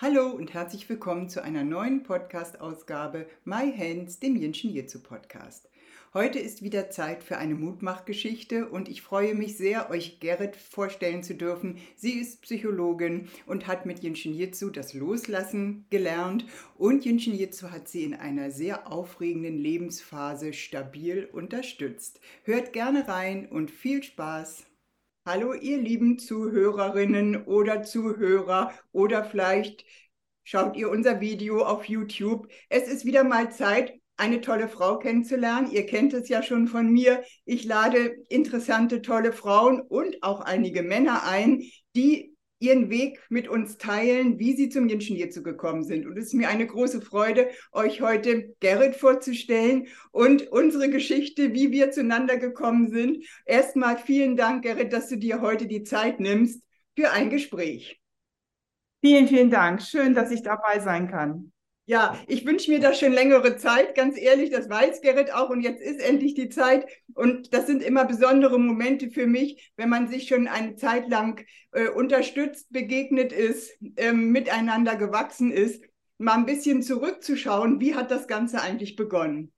Hallo und herzlich willkommen zu einer neuen Podcast-Ausgabe My Hands, dem Jinshin Jitsu Podcast. Heute ist wieder Zeit für eine Mutmachgeschichte und ich freue mich sehr, euch Gerrit vorstellen zu dürfen. Sie ist Psychologin und hat mit Jinshin Jitsu das Loslassen gelernt und Jinshin Jitsu hat sie in einer sehr aufregenden Lebensphase stabil unterstützt. Hört gerne rein und viel Spaß! Hallo, ihr lieben Zuhörerinnen oder Zuhörer oder vielleicht schaut ihr unser Video auf YouTube. Es ist wieder mal Zeit, eine tolle Frau kennenzulernen. Ihr kennt es ja schon von mir. Ich lade interessante, tolle Frauen und auch einige Männer ein, die ihren Weg mit uns teilen, wie sie zum Jinshin Jitsu gekommen sind. Und es ist mir eine große Freude, euch heute Gerrit vorzustellen und unsere Geschichte, wie wir zueinander gekommen sind. Erstmal vielen Dank, Gerrit, dass du dir heute die Zeit nimmst für ein Gespräch. Vielen, vielen Dank. Schön, dass ich dabei sein kann. Ja, ich wünsche mir das schon längere Zeit, ganz ehrlich, das weiß Gerrit auch und jetzt ist endlich die Zeit und das sind immer besondere Momente für mich, wenn man sich schon eine Zeit lang äh, unterstützt, begegnet ist, äh, miteinander gewachsen ist, mal ein bisschen zurückzuschauen, wie hat das Ganze eigentlich begonnen.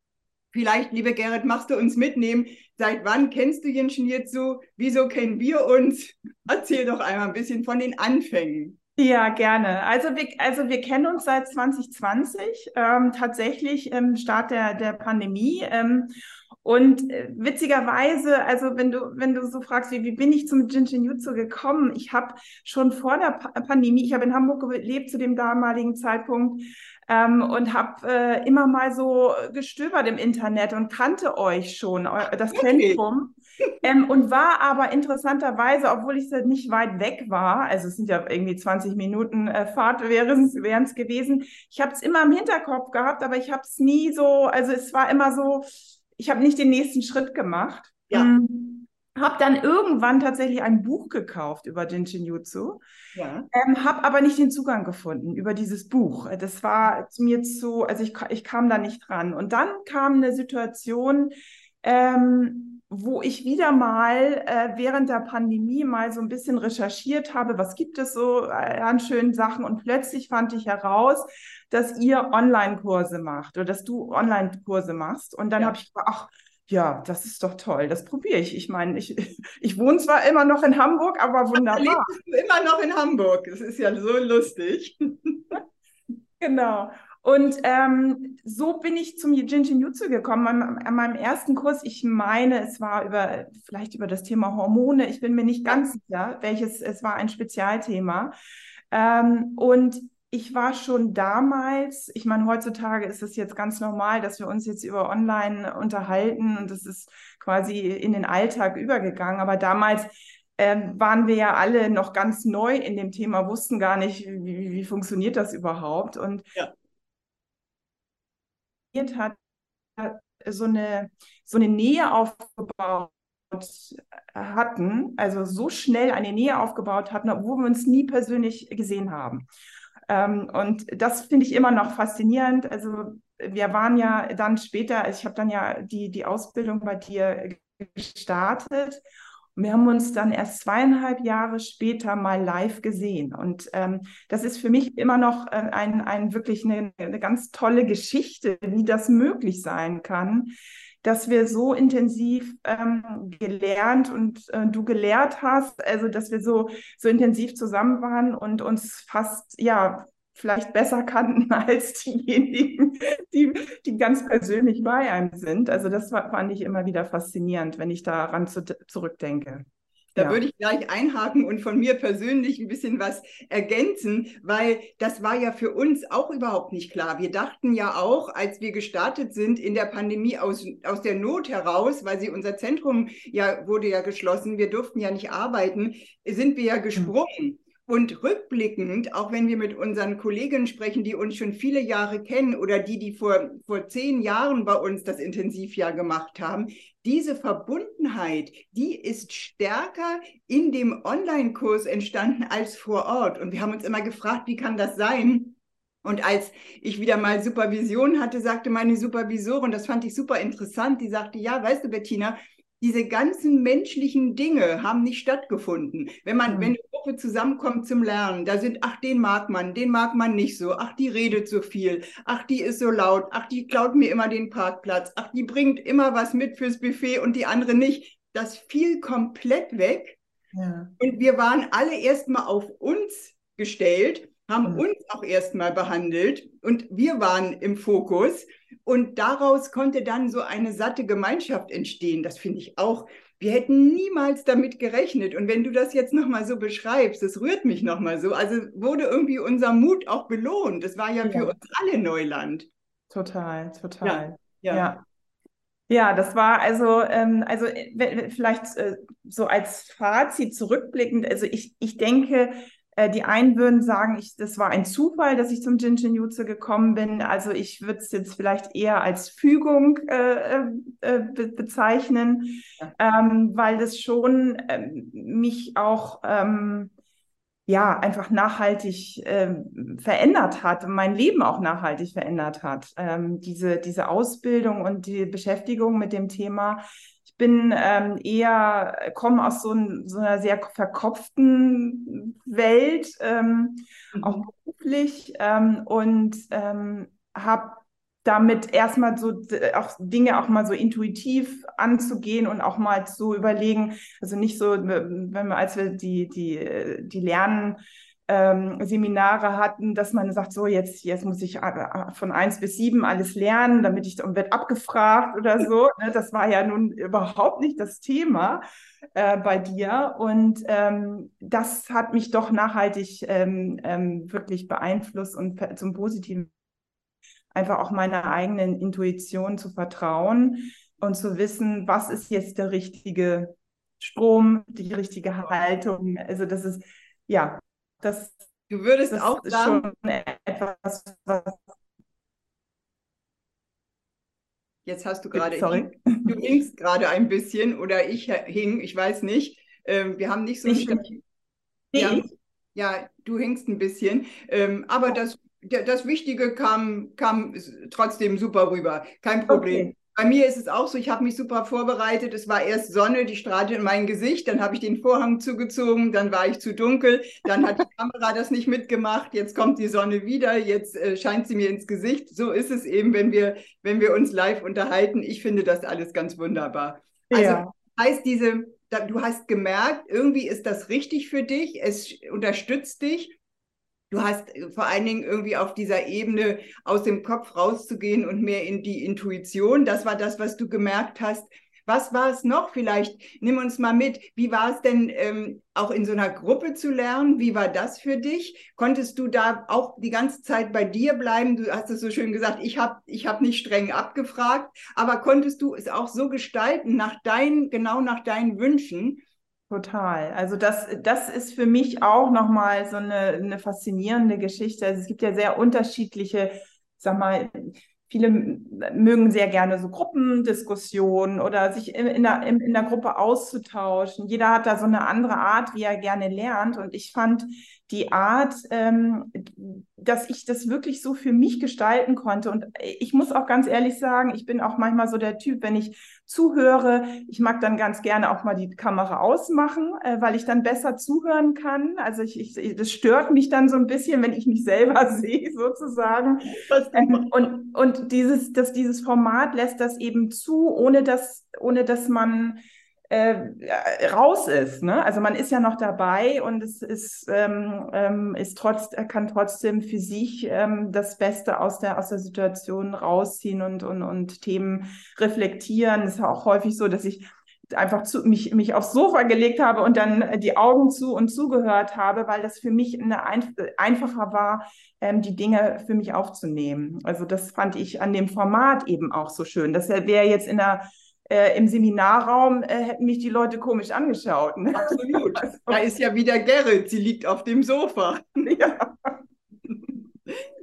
Vielleicht, liebe Gerrit, machst du uns mitnehmen, seit wann kennst du Jenschen jetzt so, wieso kennen wir uns? Erzähl doch einmal ein bisschen von den Anfängen. Ja, gerne. Also wir, also wir kennen uns seit 2020, ähm, tatsächlich im Start der, der Pandemie. Ähm, und äh, witzigerweise, also wenn du, wenn du so fragst, wie, wie bin ich zum Jinshin Jutsu gekommen? Ich habe schon vor der pa Pandemie, ich habe in Hamburg gelebt zu dem damaligen Zeitpunkt ähm, und habe äh, immer mal so gestöbert im Internet und kannte euch schon, das okay. Zentrum. Ähm, und war aber interessanterweise, obwohl ich nicht weit weg war, also es sind ja irgendwie 20 Minuten äh, Fahrt wären es gewesen, ich habe es immer im Hinterkopf gehabt, aber ich habe es nie so, also es war immer so, ich habe nicht den nächsten Schritt gemacht. Ja. Mhm habe dann irgendwann tatsächlich ein Buch gekauft über Jinshin Jutsu, ja. ähm, habe aber nicht den Zugang gefunden über dieses Buch. Das war mir zu, also ich, ich kam da nicht dran. Und dann kam eine Situation, ähm, wo ich wieder mal äh, während der Pandemie mal so ein bisschen recherchiert habe, was gibt es so äh, an schönen Sachen und plötzlich fand ich heraus, dass ihr Online-Kurse macht oder dass du Online-Kurse machst und dann ja. habe ich gedacht, ach, ja, das ist doch toll, das probiere ich. Ich meine, ich, ich wohne zwar immer noch in Hamburg, aber wunderbar. Lebst du immer noch in Hamburg, das ist ja so lustig. genau. Und ähm, so bin ich zum Jinshin Jutsu gekommen. An, an, meinem ersten Kurs, ich meine, es war über vielleicht über das Thema Hormone. Ich bin mir nicht ganz sicher, welches. Es war ein Spezialthema. Ähm, und ich war schon damals, ich meine, heutzutage ist es jetzt ganz normal, dass wir uns jetzt über Online unterhalten und das ist quasi in den Alltag übergegangen. Aber damals äh, waren wir ja alle noch ganz neu in dem Thema, wussten gar nicht, wie, wie funktioniert das überhaupt. Und ja hat so eine, so eine Nähe aufgebaut hatten, also so schnell eine Nähe aufgebaut hatten, obwohl wir uns nie persönlich gesehen haben. Ähm, und das finde ich immer noch faszinierend. Also wir waren ja dann später, ich habe dann ja die, die Ausbildung bei dir gestartet wir haben uns dann erst zweieinhalb Jahre später mal live gesehen. Und ähm, das ist für mich immer noch äh, ein, ein wirklich eine, eine ganz tolle Geschichte, wie das möglich sein kann, dass wir so intensiv ähm, gelernt und äh, du gelehrt hast, also dass wir so, so intensiv zusammen waren und uns fast, ja, vielleicht besser kannten als diejenigen, die, die ganz persönlich bei einem sind. Also das fand ich immer wieder faszinierend, wenn ich daran zu, zurückdenke. Da ja. würde ich gleich einhaken und von mir persönlich ein bisschen was ergänzen, weil das war ja für uns auch überhaupt nicht klar. Wir dachten ja auch, als wir gestartet sind in der Pandemie aus, aus der Not heraus, weil sie unser Zentrum ja wurde ja geschlossen, wir durften ja nicht arbeiten, sind wir ja gesprungen. Und rückblickend, auch wenn wir mit unseren Kollegen sprechen, die uns schon viele Jahre kennen oder die, die vor, vor zehn Jahren bei uns das Intensivjahr gemacht haben, diese Verbundenheit, die ist stärker in dem Online-Kurs entstanden als vor Ort. Und wir haben uns immer gefragt, wie kann das sein? Und als ich wieder mal Supervision hatte, sagte meine Supervisorin, das fand ich super interessant, die sagte, ja, weißt du, Bettina, diese ganzen menschlichen Dinge haben nicht stattgefunden. Wenn man, mhm. wenn eine Gruppe zusammenkommt zum Lernen, da sind, ach, den mag man, den mag man nicht so, ach, die redet so viel, ach, die ist so laut, ach, die klaut mir immer den Parkplatz, ach, die bringt immer was mit fürs Buffet und die andere nicht. Das fiel komplett weg. Ja. Und wir waren alle erstmal auf uns gestellt haben uns auch erstmal behandelt und wir waren im Fokus. Und daraus konnte dann so eine satte Gemeinschaft entstehen. Das finde ich auch. Wir hätten niemals damit gerechnet. Und wenn du das jetzt nochmal so beschreibst, das rührt mich nochmal so. Also wurde irgendwie unser Mut auch belohnt. Das war ja, ja. für uns alle Neuland. Total, total. ja. ja. ja. Ja, das war also, ähm, also äh, vielleicht äh, so als Fazit zurückblickend. Also ich, ich denke, die einen würden sagen, ich, das war ein Zufall, dass ich zum Jinshin Jutsu gekommen bin. Also ich würde es jetzt vielleicht eher als Fügung äh, äh, äh, be bezeichnen, ja. ähm, weil das schon ähm, mich auch ähm, ja einfach nachhaltig ähm, verändert hat und mein Leben auch nachhaltig verändert hat. Ähm, diese, diese Ausbildung und die Beschäftigung mit dem Thema bin ähm, eher, komme aus so, ein, so, einer sehr verkopften Welt, ähm, mhm. auch beruflich ähm, und ähm, habe damit erstmal so auch Dinge auch mal so intuitiv anzugehen und auch mal zu überlegen, also nicht so, wenn wir, als wir die, die, die Lernen ähm, Seminare hatten, dass man sagt, so jetzt, jetzt muss ich äh, von eins bis sieben alles lernen, damit ich und wird abgefragt oder so. Ne? Das war ja nun überhaupt nicht das Thema äh, bei dir. Und ähm, das hat mich doch nachhaltig ähm, ähm wirklich beeinflusst und zum Positiven einfach auch meiner eigenen Intuition zu vertrauen und zu wissen, was ist jetzt der richtige Strom, die richtige Haltung. Also das ist ja das, du würdest das auch sagen, etwas, was Jetzt hast du gerade, Sorry. du hingst gerade ein bisschen oder ich hing, ich weiß nicht. Ähm, wir haben nicht so ich, ja, ja, du hingst ein bisschen. Ähm, aber das, das Wichtige kam, kam trotzdem super rüber. Kein Problem. Okay. Bei mir ist es auch so, ich habe mich super vorbereitet. Es war erst Sonne, die strahlte in mein Gesicht, dann habe ich den Vorhang zugezogen, dann war ich zu dunkel, dann hat die Kamera das nicht mitgemacht, jetzt kommt die Sonne wieder, jetzt äh, scheint sie mir ins Gesicht. So ist es eben, wenn wir, wenn wir uns live unterhalten. Ich finde das alles ganz wunderbar. Also ja. heißt diese, du hast gemerkt, irgendwie ist das richtig für dich, es unterstützt dich Du hast äh, vor allen Dingen irgendwie auf dieser Ebene aus dem Kopf rauszugehen und mehr in die Intuition. Das war das, was du gemerkt hast. Was war es noch? Vielleicht nimm uns mal mit. Wie war es denn ähm, auch in so einer Gruppe zu lernen? Wie war das für dich? Konntest du da auch die ganze Zeit bei dir bleiben? Du hast es so schön gesagt, ich habe ich hab nicht streng abgefragt, aber konntest du es auch so gestalten, nach deinen, genau nach deinen Wünschen? Total. Also das, das ist für mich auch nochmal so eine, eine faszinierende Geschichte. Also es gibt ja sehr unterschiedliche, sag mal, viele mögen sehr gerne so Gruppendiskussionen oder sich in, in, der, in, in der Gruppe auszutauschen. Jeder hat da so eine andere Art, wie er gerne lernt. Und ich fand die Art, ähm, dass ich das wirklich so für mich gestalten konnte. Und ich muss auch ganz ehrlich sagen, ich bin auch manchmal so der Typ, wenn ich zuhöre, ich mag dann ganz gerne auch mal die Kamera ausmachen, äh, weil ich dann besser zuhören kann. Also ich, ich, das stört mich dann so ein bisschen, wenn ich mich selber sehe, sozusagen. Ähm, und, und dieses, dass dieses Format lässt das eben zu, ohne dass, ohne dass man äh, raus ist. Ne? Also man ist ja noch dabei und es ist, ähm, ähm, ist trotz, kann trotzdem für sich ähm, das Beste aus der, aus der Situation rausziehen und, und, und Themen reflektieren. Es ist auch häufig so, dass ich einfach zu, mich, mich aufs Sofa gelegt habe und dann die Augen zu und zugehört habe, weil das für mich eine ein, einfacher war, ähm, die Dinge für mich aufzunehmen. Also das fand ich an dem Format eben auch so schön. Das wäre jetzt in der äh, im Seminarraum äh, hätten mich die Leute komisch angeschaut. Ne? Absolut. Da ist ja wieder Gerrit, sie liegt auf dem Sofa. Ja.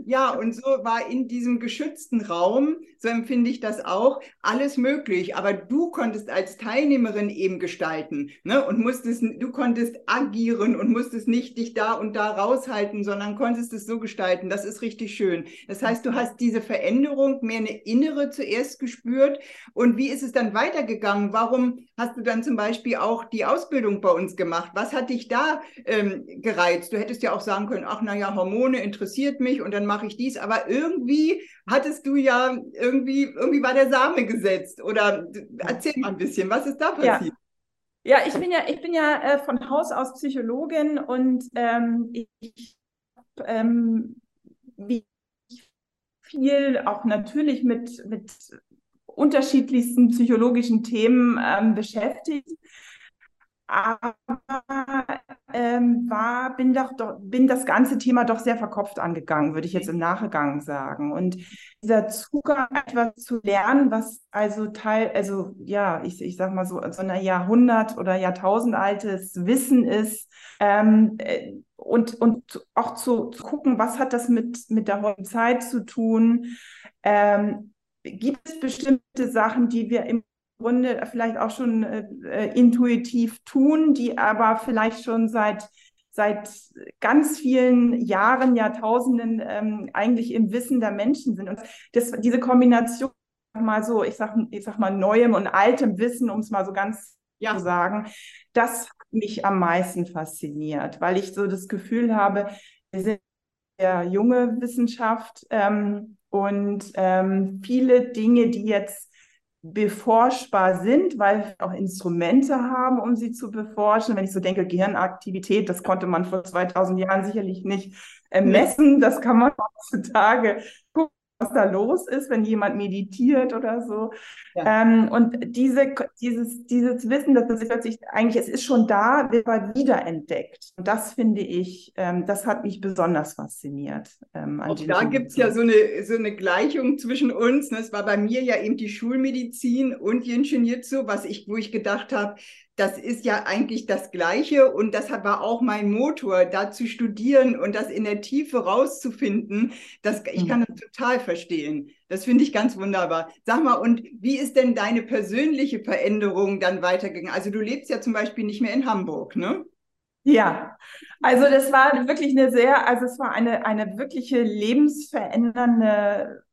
Ja, und so war in diesem geschützten Raum, so empfinde ich das auch, alles möglich. Aber du konntest als Teilnehmerin eben gestalten ne? und musstest, du konntest agieren und musstest nicht dich da und da raushalten, sondern konntest es so gestalten. Das ist richtig schön. Das heißt, du hast diese Veränderung mehr eine innere zuerst gespürt. Und wie ist es dann weitergegangen? Warum hast du dann zum Beispiel auch die Ausbildung bei uns gemacht? Was hat dich da ähm, gereizt? Du hättest ja auch sagen können, ach naja, Hormone interessiert mich und dann mache ich dies, aber irgendwie hattest du ja irgendwie, irgendwie war der Same gesetzt. Oder erzähl mal ein bisschen, was ist da passiert? Ja. ja ich bin ja, ich bin ja äh, von Haus aus Psychologin und ähm, ich ähm, viel auch natürlich mit, mit unterschiedlichsten psychologischen Themen ähm, beschäftigt aber ähm, war, bin, doch, doch, bin das ganze Thema doch sehr verkopft angegangen, würde ich jetzt im Nachgang sagen. Und dieser Zugang, etwas zu lernen, was also Teil, also ja, ich, ich sag mal so, so ein Jahrhundert- oder Jahrtausendaltes Wissen ist, ähm, äh, und, und auch zu, zu, gucken, was hat das mit, mit der heutigen Zeit zu tun. Ähm, gibt es bestimmte Sachen, die wir im Grunde vielleicht auch schon äh, äh, intuitiv tun, die aber vielleicht schon seit seit ganz vielen Jahren, Jahrtausenden ähm, eigentlich im Wissen der Menschen sind. Und das, diese Kombination mal so, ich sag, ich sag mal, neuem und altem Wissen, um es mal so ganz ja. zu sagen, das hat mich am meisten fasziniert, weil ich so das Gefühl habe, wir sind ja junge Wissenschaft ähm, und ähm, viele Dinge, die jetzt beforschbar sind, weil wir auch Instrumente haben, um sie zu beforschen. Wenn ich so denke, Gehirnaktivität, das konnte man vor 2000 Jahren sicherlich nicht äh, messen. Das kann man heutzutage gucken, was da los ist, wenn jemand meditiert oder so. Ja. Ähm, und diese, dieses, dieses Wissen, dass das plötzlich eigentlich, es ist schon da, wird aber wiederentdeckt. Und das finde ich, ähm, das hat mich besonders fasziniert. Ähm, Auch da gibt es ja so eine, so eine Gleichung zwischen uns. Ne? Es war bei mir ja eben die Schulmedizin und Yin Shin Jitsu, was ich, wo ich gedacht habe, das ist ja eigentlich das Gleiche und das war auch mein Motor, da zu studieren und das in der Tiefe rauszufinden. Das, ich mhm. kann das total verstehen. Das finde ich ganz wunderbar. Sag mal, und wie ist denn deine persönliche Veränderung dann weitergegangen? Also du lebst ja zum Beispiel nicht mehr in Hamburg, ne? Ja, also das war wirklich eine sehr, also es war eine, eine wirkliche lebensverändernde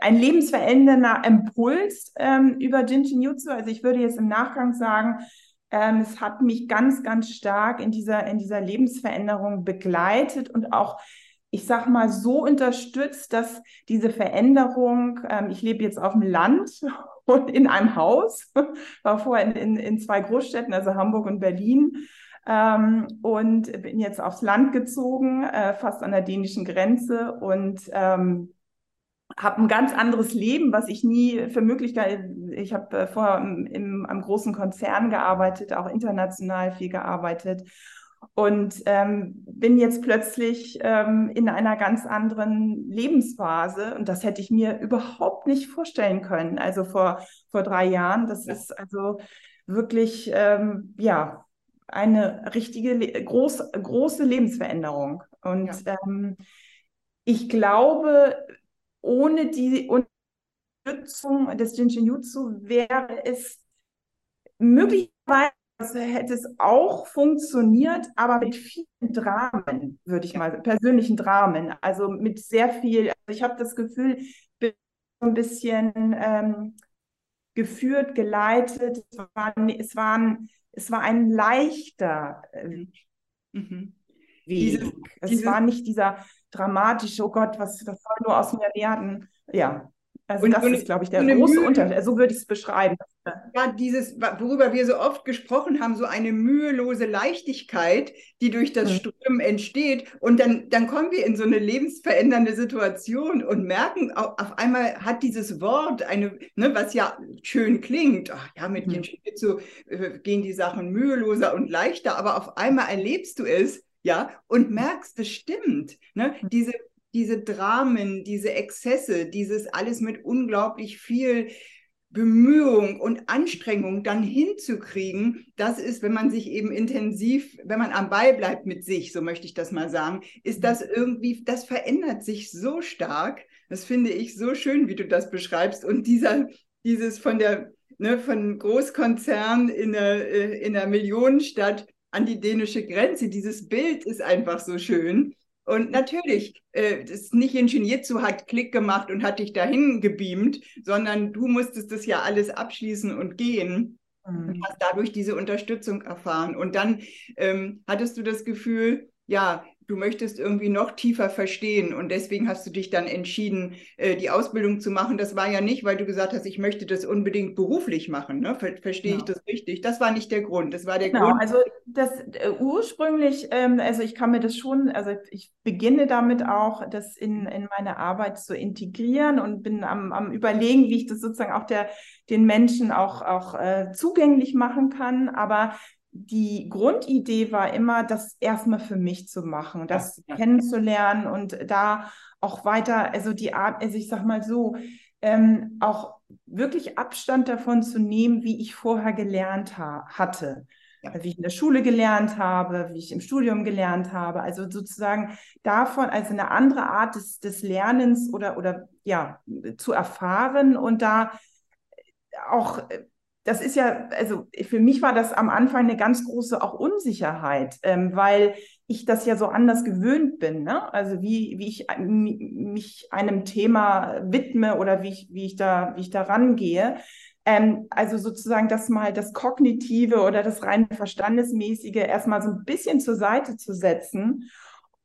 ein lebensverändernder Impuls ähm, über Jinshin Jutsu. Also ich würde jetzt im Nachgang sagen, ähm, es hat mich ganz, ganz stark in dieser, in dieser Lebensveränderung begleitet und auch, ich sag mal, so unterstützt, dass diese Veränderung, ähm, ich lebe jetzt auf dem Land und in einem Haus, war vorher in, in, in zwei Großstädten, also Hamburg und Berlin. Ähm, und bin jetzt aufs Land gezogen, äh, fast an der dänischen Grenze und ähm, habe ein ganz anderes Leben, was ich nie für Möglichkeit, ich habe äh, vorher im, im, am großen Konzern gearbeitet, auch international viel gearbeitet und ähm, bin jetzt plötzlich ähm, in einer ganz anderen Lebensphase und das hätte ich mir überhaupt nicht vorstellen können. Also vor, vor drei Jahren, das ja. ist also wirklich, ähm, ja, eine richtige, groß, große Lebensveränderung. Und ja. ähm, ich glaube, ohne die Unterstützung des Jinshin Jutsu wäre es möglicherweise hätte es auch funktioniert, aber mit vielen Dramen, würde ich mal, persönlichen Dramen, also mit sehr viel, also ich habe das Gefühl, bin ein bisschen ähm, geführt, geleitet, es war, es war, es war ein leichter äh, mhm. Weg. Diese, es war nicht dieser dramatisch, oh Gott, was das soll nur aus mir werden. Ja, also und, das ist, glaube ich, der große Mühe, Unterschied. So würde ich es beschreiben. Ja, dieses, worüber wir so oft gesprochen haben, so eine mühelose Leichtigkeit, die durch das mhm. Strömen entsteht. Und dann, dann kommen wir in so eine lebensverändernde Situation und merken, auf, einmal hat dieses Wort eine, ne, was ja schön klingt, ach ja, mit mhm. so, äh, gehen die Sachen müheloser und leichter, aber auf einmal erlebst du es ja, und merkst, das stimmt. Ne? Diese, diese Dramen, diese Exzesse, dieses alles mit unglaublich viel Bemühung und Anstrengung dann hinzukriegen, das ist, wenn man sich eben intensiv, wenn man am Ball bleibt mit sich, so möchte ich das mal sagen, ist das irgendwie, das verändert sich so stark. Das finde ich so schön, wie du das beschreibst. Und dieser, dieses von der, ne, von Großkonzern in der, äh, in der Millionenstadt an die dänische Grenze, dieses Bild ist einfach so schön. Und natürlich, äh, das nicht Ingenieurzu hat Klick gemacht und hat dich dahin gebeamt, sondern du musstest das ja alles abschließen und gehen mhm. und hast dadurch diese Unterstützung erfahren. Und dann ähm, hattest du das Gefühl, ja, du möchtest irgendwie noch tiefer verstehen und deswegen hast du dich dann entschieden, äh, die Ausbildung zu machen. Das war ja nicht, weil du gesagt hast, ich möchte das unbedingt beruflich machen. Ne? Ver verstehe genau. ich das richtig? Das war nicht der Grund. Das war der genau, Grund. Also das äh, ursprünglich, ähm, also ich kann mir das schon, also ich beginne damit auch, das in, in meine Arbeit zu integrieren und bin am, am überlegen, wie ich das sozusagen auch der, den Menschen auch, auch äh, zugänglich machen kann. Aber die Grundidee war immer, das erstmal für mich zu machen, das ja. kennenzulernen und da auch weiter, also die Art, also ich sag mal so, ähm, auch wirklich Abstand davon zu nehmen, wie ich vorher gelernt ha hatte. Ja. Wie ich in der Schule gelernt habe, wie ich im Studium gelernt habe. Also sozusagen davon, also eine andere Art des, des Lernens oder, oder ja, zu erfahren und da auch das ist ja, also für mich war das am Anfang eine ganz große auch Unsicherheit, ähm, weil ich das ja so anders gewöhnt bin. Ne? Also wie, wie ich mich einem Thema widme oder wie ich, wie ich da, wie ich da rangehe. Ähm, also sozusagen das mal das Kognitive oder das rein Verstandesmäßige erstmal so ein bisschen zur Seite zu setzen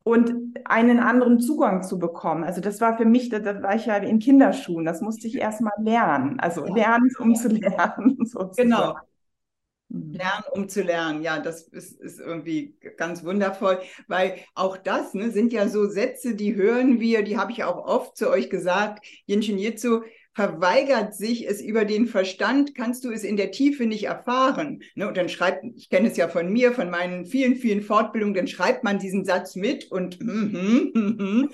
und einen anderen Zugang zu bekommen. Also das war für mich, da, war ich ja in Kinderschuhen, das musste ich erstmal lernen. Also lernen, um zu lernen. Sozusagen. Genau. Mhm. Lernen, um zu lernen. Ja, das ist, ist irgendwie ganz wundervoll, weil auch das ne, sind ja so Sätze, die hören wir, die habe ich auch oft zu euch gesagt. Jinshin Jitsu verweigert sich es über den Verstand, kannst du es in der Tiefe nicht erfahren. Ne? Und dann schreibt, ich kenne es ja von mir, von meinen vielen, vielen Fortbildungen, dann schreibt man diesen Satz mit und, mm, mm, mm,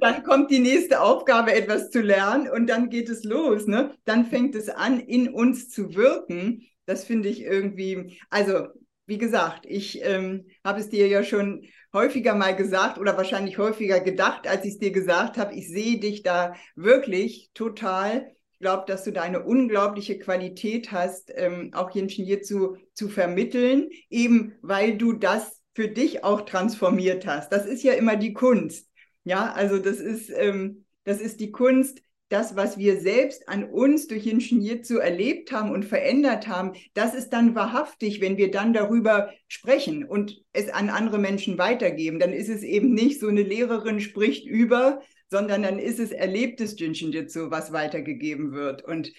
dann kommt die nächste Aufgabe, etwas zu lernen und dann geht es los. Ne? Dann fängt es an, in uns zu wirken. Das finde ich irgendwie, also wie gesagt, ich ähm, habe es dir ja schon häufiger mal gesagt oder wahrscheinlich häufiger gedacht, als ich es dir gesagt habe. Ich sehe dich da wirklich total. Ich glaube, dass du da eine unglaubliche Qualität hast, ähm, auch Jinshin Jitsu zu vermitteln, eben weil du das für dich auch transformiert hast. Das ist ja immer die Kunst. Ja, also das ist, ähm, das ist die Kunst, das, was wir selbst an uns durch Jitsu erlebt haben und verändert haben, das ist dann wahrhaftig, wenn wir dann darüber sprechen und es an andere Menschen weitergeben. Dann ist es eben nicht so eine Lehrerin spricht über, sondern dann ist es erlebtes Jitsu, was weitergegeben wird. Und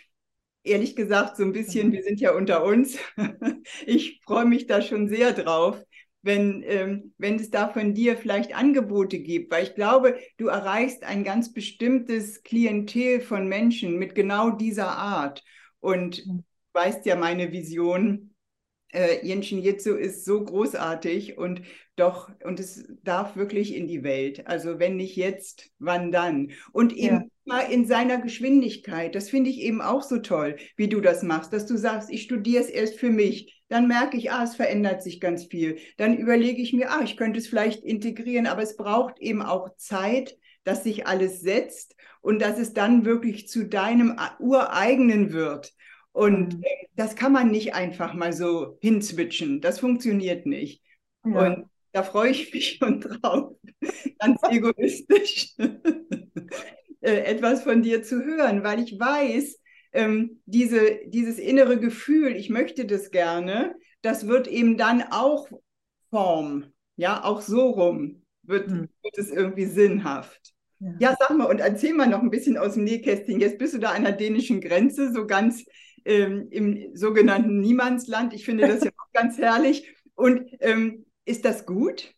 ehrlich gesagt, so ein bisschen, mhm. wir sind ja unter uns. ich freue mich da schon sehr drauf, wenn, ähm, wenn es da von dir vielleicht Angebote gibt, weil ich glaube, du erreichst ein ganz bestimmtes Klientel von Menschen mit genau dieser Art. Und mhm. weißt ja meine Vision, äh, Jenshin Jitsu ist so großartig und doch, und es darf wirklich in die Welt. Also wenn nicht jetzt, wann dann? Und eben ja. mal in seiner Geschwindigkeit. Das finde ich eben auch so toll, wie du das machst, dass du sagst, ich studiere es erst für mich dann merke ich, ah, es verändert sich ganz viel. Dann überlege ich mir, ah, ich könnte es vielleicht integrieren, aber es braucht eben auch Zeit, dass sich alles setzt und dass es dann wirklich zu deinem ureigenen wird. Und mhm. das kann man nicht einfach mal so hinzwitschen. Das funktioniert nicht. Ja. Und da freue ich mich schon drauf, ganz egoistisch äh, etwas von dir zu hören, weil ich weiß, ähm, diese, dieses innere Gefühl, ich möchte das gerne, das wird eben dann auch Form, ja, auch so rum wird, mhm. wird es irgendwie sinnhaft. Ja. ja. sag mal, und erzähl mal noch ein bisschen aus dem Nähkästchen. Jetzt bist du da an der dänischen Grenze, so ganz ähm, im sogenannten Niemandsland. Ich finde das ja auch ganz herrlich. Und ähm, ist das gut?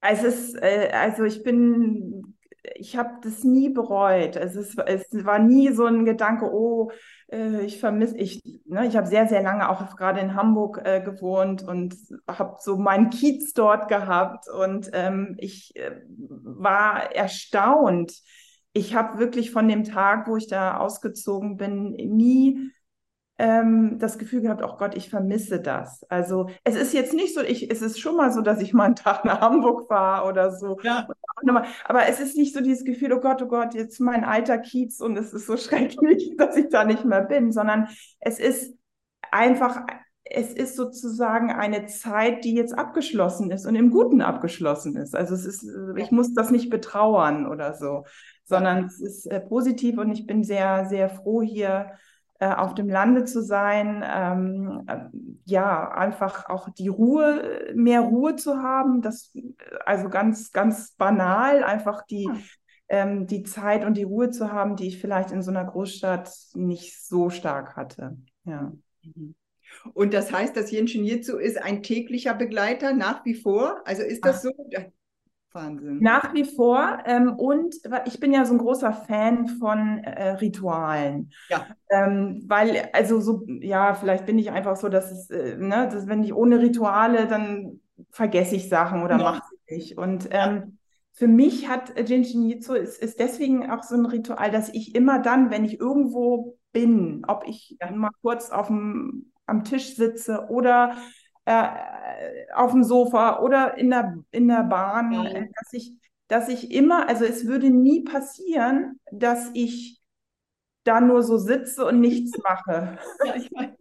Also, es, äh, also ich bin ich habe das nie bereut. Es, ist, es war nie so ein Gedanke, oh, äh, ich vermisse, ich, ne, ich habe sehr, sehr lange auch gerade in Hamburg äh, gewohnt und habe so meinen Kiez dort gehabt und ähm, ich äh, war erstaunt, ich habe wirklich von dem Tag, wo ich da ausgezogen bin, nie ähm, das Gefühl gehabt, oh Gott, ich vermisse das. Also es ist jetzt nicht so, ich, es ist schon mal so, dass ich mal einen Tag nach Hamburg fahre oder so. Ja. Aber es ist nicht so dieses Gefühl, oh Gott, oh Gott, jetzt mein alter Kiez und es ist so schrecklich, dass ich da nicht mehr bin, sondern es ist einfach, es ist sozusagen eine Zeit, die jetzt abgeschlossen ist und im Guten abgeschlossen ist. Also es ist, ich muss das nicht betrauern oder so, sondern es ist äh, positiv und ich bin sehr, sehr froh hier äh, auf dem Lande zu sein, ähm, äh, ja, einfach auch die Ruhe, mehr Ruhe zu haben, das, also ganz, ganz banal, einfach die, ja. ähm, die Zeit und die Ruhe zu haben, die ich vielleicht in so einer Großstadt nicht so stark hatte. Ja. Mhm. Und das heißt, das Jenschen Jitsu ist ein täglicher Begleiter nach wie vor? Also ist das Ach. so? Wahnsinn. Nach wie vor. Ähm, und ich bin ja so ein großer Fan von äh, Ritualen. Ja. Ähm, weil, also so, ja, vielleicht bin ich einfach so, dass es, äh, ne, dass wenn ich ohne Rituale, dann vergesse ich Sachen oder ja. mache sie nicht. Und ähm, für mich hat Jinshin Jitsu ist, ist deswegen auch so ein Ritual, dass ich immer dann, wenn ich irgendwo bin, ob ich ja. mal kurz auf dem, am Tisch sitze oder äh, auf dem Sofa oder in der, in der Bahn, ja. Äh, dass ich, dass ich immer, also es würde nie passieren, dass ich da nur so sitze und nichts mache. Ja, ich meine.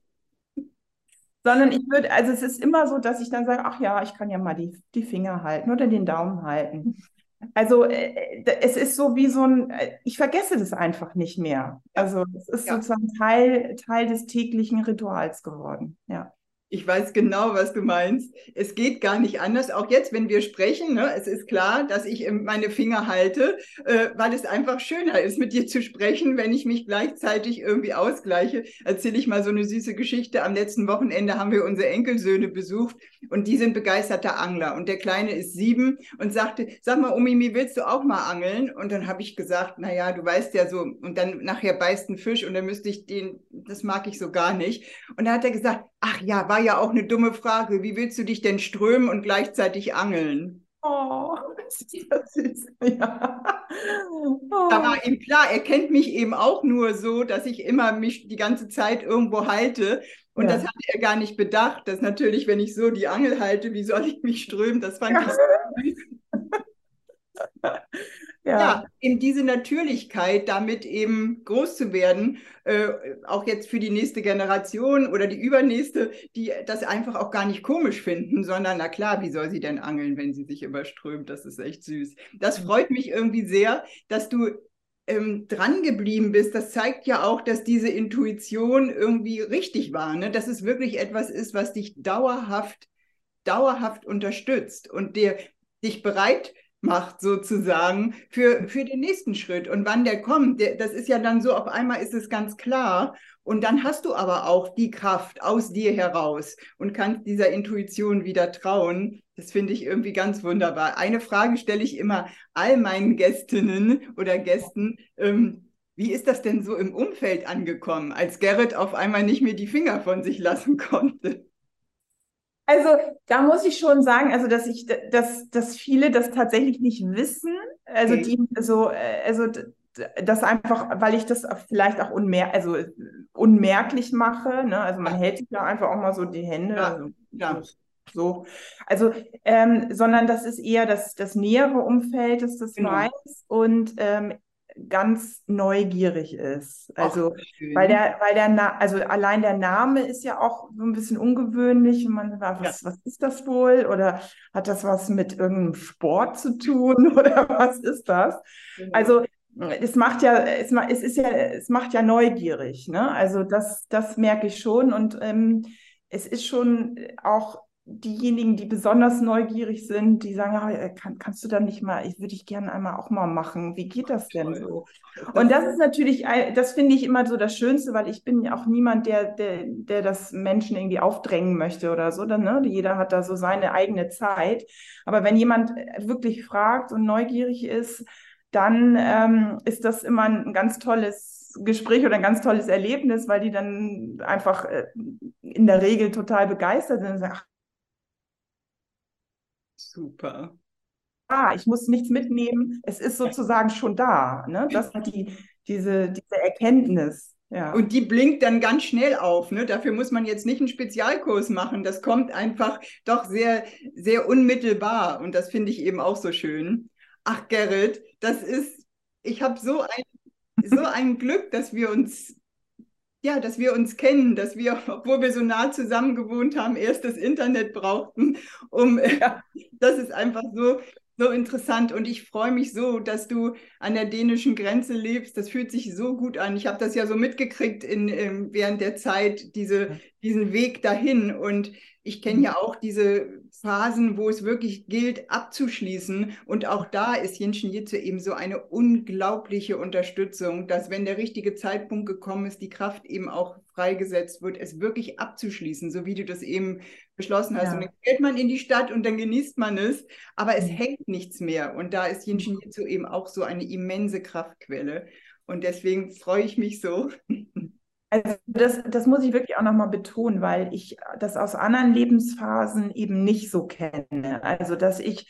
Sondern ich würde, also es ist immer so, dass ich dann sage, ach ja, ich kann ja mal die, die Finger halten oder den Daumen halten. Also äh, es ist so wie so ein, äh, ich vergesse das einfach nicht mehr. Also es ist ja. sozusagen Teil, Teil des täglichen Rituals geworden. Ja. Ich weiß genau, was du meinst. Es geht gar nicht anders. Auch jetzt, wenn wir sprechen, ne, es ist klar, dass ich meine Finger halte, äh, weil es einfach schöner ist, mit dir zu sprechen, wenn ich mich gleichzeitig irgendwie ausgleiche. Erzähle ich mal so eine süße Geschichte. Am letzten Wochenende haben wir unsere Enkelsöhne besucht und die sind begeisterte Angler. Und der Kleine ist sieben und sagte, sag mal, Omi, willst du auch mal angeln? Und dann habe ich gesagt, na ja, du weißt ja so. Und dann nachher beißt ein Fisch und dann müsste ich den, das mag ich so gar nicht. Und dann hat er gesagt, ach ja, war ja auch eine dumme Frage. Wie willst du dich denn strömen und gleichzeitig angeln? Oh, das ist das süß. Ja. Oh. Da war ihm klar, er kennt mich eben auch nur so, dass ich immer mich die ganze Zeit irgendwo halte. Und ja. das hat er gar nicht bedacht, dass natürlich, wenn ich so die Angel halte, wie soll ich mich strömen? Das fand ja. ich so süß. Ja. ja. eben diese Natürlichkeit, damit eben groß zu werden, äh, auch jetzt für die nächste Generation oder die übernächste, die das einfach auch gar nicht komisch finden, sondern na klar, wie soll sie denn angeln, wenn sie sich überströmt? Das ist echt süß. Das freut mich irgendwie sehr, dass du ähm, dran geblieben bist. Das zeigt ja auch, dass diese Intuition irgendwie richtig war, ne? dass es wirklich etwas ist, was dich dauerhaft, dauerhaft unterstützt und dir dich bereit macht sozusagen für, für den nächsten Schritt. Und wann der kommt, der, das ist ja dann so, auf einmal ist es ganz klar. Und dann hast du aber auch die Kraft aus dir heraus und kannst dieser Intuition wieder trauen. Das finde ich irgendwie ganz wunderbar. Eine Frage stelle ich immer all meinen Gästinnen oder Gästen. Ähm, wie ist das denn so im Umfeld angekommen, als Gerrit auf einmal nicht mehr die Finger von sich lassen konnte? Also da muss ich schon sagen, also dass ich, dass, dass viele das tatsächlich nicht wissen. Also okay. die so, äh, also das einfach, weil ich das vielleicht auch unmer also unmerklich mache. Ne? Also man hält sich ja einfach auch mal so die Hände. Ja. Also, ja. So. Also, ähm, sondern das ist eher das, das nähere Umfeld, das das genau. weiß. Und ähm, ganz neugierig ist. Also, Ach, weil der, weil der, Na also allein der Name ist ja auch so ein bisschen ungewöhnlich. Und man sagt, was, ja. was ist das wohl? Oder hat das was mit irgendeinem Sport zu tun? Oder was ist das? Genau. Also, es macht ja, es, es ist ja, es macht ja neugierig, ne? Also das, das merke ich schon. Und ähm, es ist schon auch diejenigen, die besonders neugierig sind, die sagen, ja, kann, kannst du dann nicht mal, ich würde ich gerne einmal auch mal machen. Wie geht das denn so? Und das ist natürlich, das finde ich immer so das Schönste, weil ich bin ja auch niemand, der, der, der das Menschen irgendwie aufdrängen möchte oder so. Dann, ne? Jeder hat da so seine eigene Zeit. Aber wenn jemand wirklich fragt und neugierig ist, dann ähm, ist das immer ein ganz tolles Gespräch oder ein ganz tolles Erlebnis, weil die dann einfach äh, in der Regel total begeistert sind und sagen, ach, Super. Ich muss nichts mitnehmen. Es ist sozusagen schon da. Ne? Das hat die, diese, diese Erkenntnis. Ja. Und die blinkt dann ganz schnell auf. Ne? Dafür muss man jetzt nicht einen Spezialkurs machen. Das kommt einfach doch sehr, sehr unmittelbar. Und das finde ich eben auch so schön. Ach, Gerrit, das ist, ich habe so ein, so ein Glück, dass wir uns ja, dass wir uns kennen, dass wir, obwohl wir so nah zusammen gewohnt haben, erst das Internet brauchten, um, ja. das ist einfach so, so interessant und ich freue mich so, dass du an der dänischen Grenze lebst. Das fühlt sich so gut an. Ich habe das ja so mitgekriegt in, in, während der Zeit, diese, diesen Weg dahin. Und ich kenne ja auch diese Phasen, wo es wirklich gilt, abzuschließen. Und auch da ist Jinshin Jitsu eben so eine unglaubliche Unterstützung, dass wenn der richtige Zeitpunkt gekommen ist, die Kraft eben auch freigesetzt wird, es wirklich abzuschließen, so wie du das eben beschlossen hast. Ja. Und dann geht man in die Stadt und dann genießt man es, aber es mhm. hängt nichts mehr. Und da ist Jinshin mhm. Jitsu eben auch so eine immense Kraftquelle. Und deswegen freue ich mich so. Also das, das muss ich wirklich auch nochmal betonen, weil ich das aus anderen Lebensphasen eben nicht so kenne. Also dass ich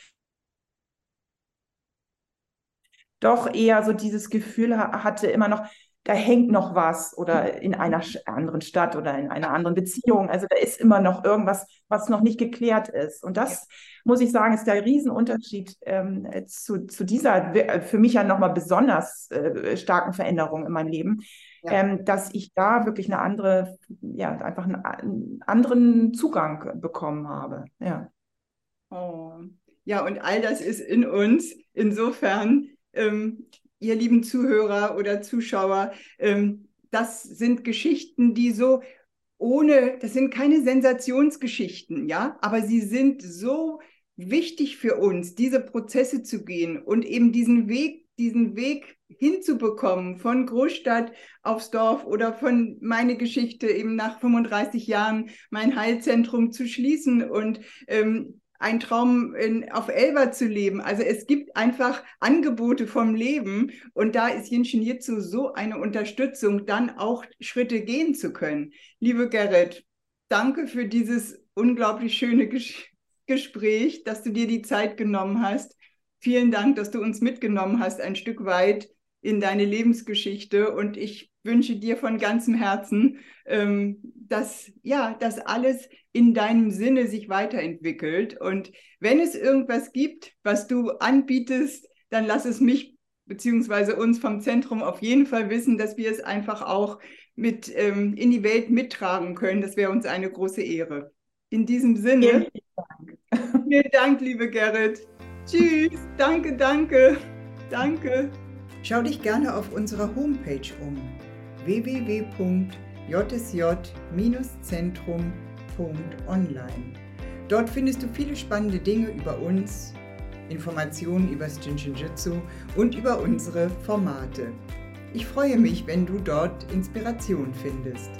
doch eher so dieses Gefühl hatte immer noch, da hängt noch was oder in einer anderen Stadt oder in einer anderen Beziehung. Also da ist immer noch irgendwas, was noch nicht geklärt ist. Und das, muss ich sagen, ist der Riesenunterschied ähm, zu, zu dieser für mich ja nochmal besonders äh, starken Veränderung in meinem Leben ja. ähm, dass ich da wirklich eine andere, ja, einfach einen, einen anderen Zugang bekommen habe. Ja. Oh. Ja, und all das ist in uns. Insofern, ähm, ihr lieben Zuhörer oder Zuschauer, ähm, das sind Geschichten, die so ohne, das sind keine Sensationsgeschichten, ja, aber sie sind so wichtig für uns, diese Prozesse zu gehen und eben diesen Weg, diesen Weg hinzubekommen von Großstadt aufs Dorf oder von meine Geschichte eben nach 35 Jahren mein Heilzentrum zu schließen und ähm, ein Traum in, auf Elba zu leben. Also es gibt einfach Angebote vom Leben und da ist Jinshin Jitsu so eine Unterstützung, dann auch Schritte gehen zu können. Liebe Gerrit, danke für dieses unglaublich schöne Ges Gespräch, dass du dir die Zeit genommen hast. Vielen Dank, dass du uns mitgenommen hast, ein Stück weit in deine Lebensgeschichte und ich wünsche dir von ganzem Herzen, ähm, dass ja, dass alles in deinem Sinne sich weiterentwickelt und wenn es irgendwas gibt, was du anbietest, dann lass es mich beziehungsweise uns vom Zentrum auf jeden Fall wissen, dass wir es einfach auch mit ähm, in die Welt mittragen können. Das wäre uns eine große Ehre. In diesem Sinne, vielen Dank, vielen Dank liebe Gerrit. Tschüss, danke, danke, danke. Schau dich gerne auf unserer Homepage um www.jsj-zentrum.online. Dort findest du viele spannende Dinge über uns, Informationen über das Jinshinjutsu und über unsere Formate. Ich freue mich, wenn du dort Inspiration findest.